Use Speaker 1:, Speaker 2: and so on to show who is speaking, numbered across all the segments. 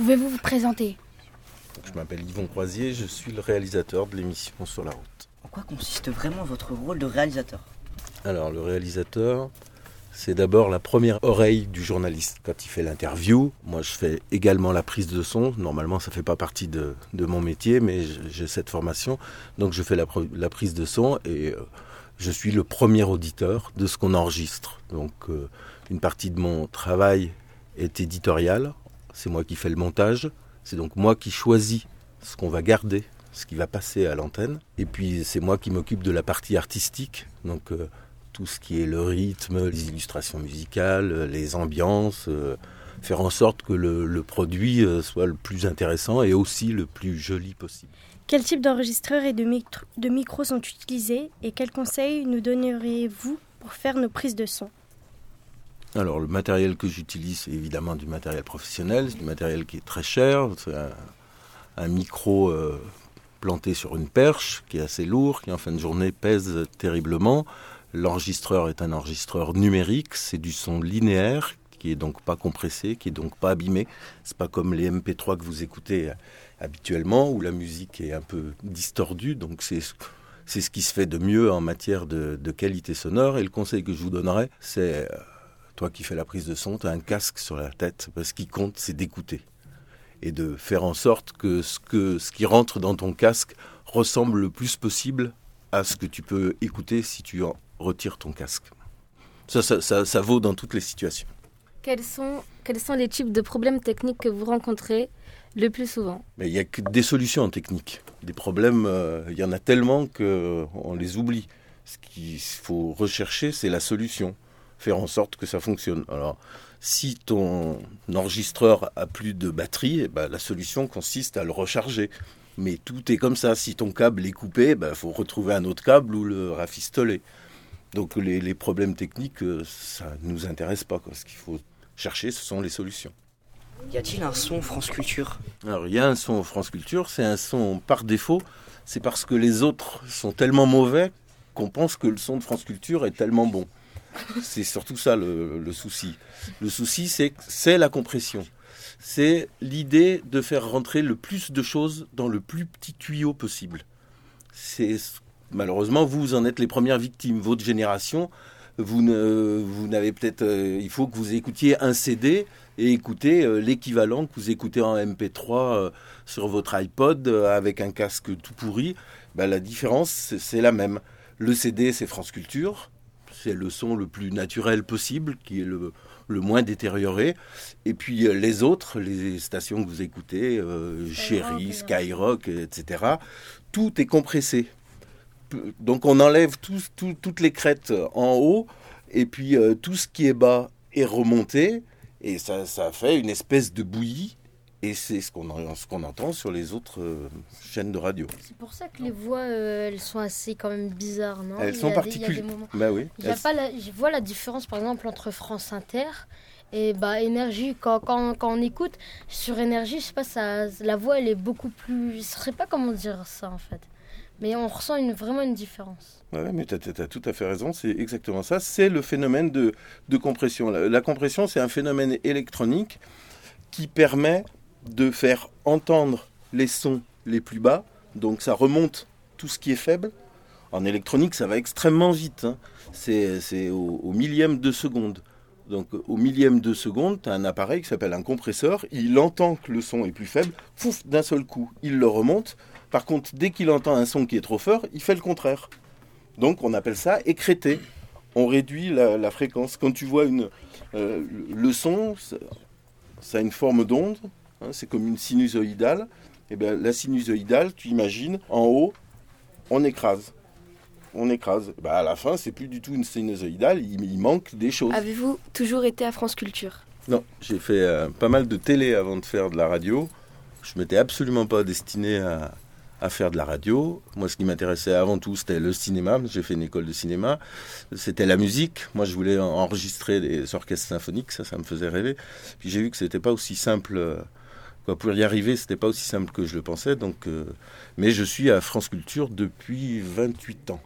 Speaker 1: Pouvez-vous vous présenter?
Speaker 2: Je m'appelle Yvon Croisier, je suis le réalisateur de l'émission Sur la route.
Speaker 3: En quoi consiste vraiment votre rôle de réalisateur?
Speaker 2: Alors le réalisateur, c'est d'abord la première oreille du journaliste. Quand il fait l'interview, moi je fais également la prise de son. Normalement ça ne fait pas partie de, mon métier, mais j'ai cette formation. Donc je fais la, prise de son et euh, je suis le premier auditeur de ce qu'on enregistre. Donc euh, une partie de mon travail est éditorial. C'est moi qui fais le montage. C'est donc moi qui choisis ce qu'on va garder, ce qui va passer à l'antenne. Et puis c'est moi qui m'occupe de la partie artistique. Donc euh, tout ce qui est le rythme, les illustrations musicales, les ambiances, euh, faire en sorte que le, produit euh, soit le plus intéressant et aussi le plus joli possible.
Speaker 1: Quel type d'enregistreurs et de, de micros sont utilisés et quels conseils nous donneriez-vous pour faire nos prises de son?
Speaker 2: Alors le matériel que j'utilise, c'est évidemment du matériel professionnel, c'est du matériel qui est très cher, c'est un, micro euh, planté sur une perche qui est assez lourd, qui en fin de journée pèse terriblement. L'enregistreur est un enregistreur numérique, c'est du son linéaire qui est donc pas compressé, qui est donc pas abîmé. C'est pas comme les MP3 que vous écoutez habituellement où la musique est un peu distordue. Donc c'est c'est ce qui se fait de mieux en matière de, qualité sonore. Et le conseil que je vous donnerais, c'est euh, toi qui fais la prise de son, tu as un casque sur la tête. Parce qu'il compte, c'est d'écouter et de faire en sorte que ce, que ce qui rentre dans ton casque ressemble le plus possible à ce que tu peux écouter si tu en retires ton casque. Ça, ça, ça, vaut dans toutes les situations.
Speaker 1: Quels sont, quels sont les types de problèmes techniques que vous rencontrez le plus souvent?
Speaker 2: Mais Il n'y a que des solutions techniques. Des problèmes, euh, il y en a tellement qu'on les oublie. Ce qu'il faut rechercher, c'est la solution. Faire en sorte que ça fonctionne. Alors, si ton enregistreur a plus de batterie, eh ben, la solution consiste à le recharger. Mais tout est comme ça. Si ton câble est coupé, il ben, faut retrouver un autre câble ou le rafistoler. Donc les, problèmes techniques, euh, ça ne nous intéresse pas. Ce qu'il faut chercher, ce sont les solutions.
Speaker 3: Y a-t-il un son France Culture?
Speaker 2: Alors il y a un son France Culture, c'est un son par défaut. C'est parce que les autres sont tellement mauvais qu'on pense que le son de France Culture est tellement bon. C'est surtout ça le, souci. Le souci, c'est la compression. C'est l'idée de faire rentrer le plus de choses dans le plus petit tuyau possible. C'est malheureusement vous en êtes les premières victimes. Votre génération, vous n'avez peut-être, euh, il faut que vous écoutiez un CD et écouter euh, l'équivalent que vous écoutez en MP3 euh, sur votre iPod avec un casque tout pourri. Ben, la différence, c'est la même. Le CD, c'est France Culture c'est le son le plus naturel possible, qui est le, moins détérioré. Et puis euh, les autres, les stations que vous écoutez, euh, Chéri, Skyrock, etc., tout est compressé. Donc on enlève toutes les crêtes en haut, et puis euh, tout ce qui est bas est remonté, et ça, ça fait une espèce de bouillie et c'est ce qu'on qu'on entend sur les autres euh, chaînes de radio.
Speaker 1: C'est pour ça que les voix, euh, elles sont assez quand même bizarres, non?
Speaker 2: Elles sont particulières. Bah oui.
Speaker 1: je vois la différence, par exemple, entre France Inter et bah énergie. Quand, quand, quand, on écoute sur énergie je sais pas ça la voix elle est beaucoup plus je sais pas comment dire ça en fait. Mais on ressent une, vraiment une différence.
Speaker 2: Ouais mais tu as, tout à fait raison c'est exactement ça. C'est le phénomène de, de compression. La compression c'est un phénomène électronique qui permet de faire entendre les sons les plus bas, donc ça remonte tout ce qui est faible. En électronique, ça va extrêmement vite, hein. c'est au, millième de seconde. Donc au millième de seconde, tu as un appareil qui s'appelle un compresseur, il entend que le son est plus faible, pouf, d'un seul coup, il le remonte. Par contre, dès qu'il entend un son qui est trop fort, il fait le contraire. Donc on appelle ça écréter. On réduit la, fréquence. Quand tu vois une, euh, le son, ça a une forme d'onde, Hein, c'est comme une sinusoïdale. Et eh bien, la sinusoïdale, tu imagines, en haut, on écrase. On écrase. Ben, à la fin, c'est plus du tout une sinusoïdale, il, manque des choses.
Speaker 1: Avez-vous toujours été à France Culture?
Speaker 2: Non, j'ai fait euh, pas mal de télé avant de faire de la radio. Je m'étais absolument pas destiné à, à faire de la radio. Moi, ce qui m'intéressait avant tout, c'était le cinéma. J'ai fait une école de cinéma. C'était la musique. Moi, je voulais enregistrer des orchestres symphoniques. Ça, ça me faisait rêver. Puis j'ai vu que c'était pas aussi simple euh, pour y arriver, c'était pas aussi simple que je le pensais. Donc, euh, mais je suis à France Culture depuis 28 ans.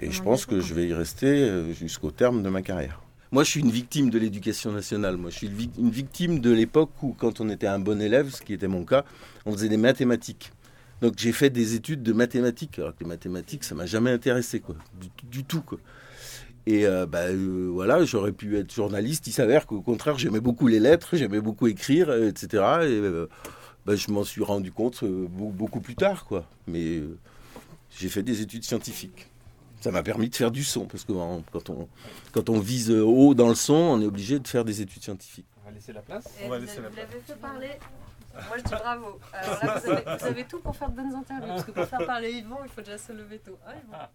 Speaker 2: Et je pense que je vais y rester euh, jusqu'au terme de ma carrière. Moi, je suis une victime de l'éducation nationale. Moi, je suis une victime de l'époque où, quand on était un bon élève, ce qui était mon cas, on faisait des mathématiques. Donc, j'ai fait des études de mathématiques. Alors que les mathématiques, ça m'a jamais intéressé, quoi. Du, tout, quoi. Et euh, bah, euh, voilà, j'aurais pu être journaliste. Il s'avère qu'au contraire, j'aimais beaucoup les lettres, j'aimais beaucoup écrire, etc. Et bah, je m'en suis rendu compte beaucoup plus tard, quoi. Mais j'ai fait des études scientifiques ça m'a permis de faire du son, parce que quand on, quand on vise haut dans le son, on est obligé de faire des études scientifiques.
Speaker 4: On va laisser la place.
Speaker 5: on
Speaker 4: va
Speaker 5: laisser la place. Vous l'avez fait parler. Moi, je dis bravo. Alors là, vous avez, vous avez, tout pour faire de bonnes interviews, parce que pour faire parler Yvon, il faut déjà se lever tôt. Ah,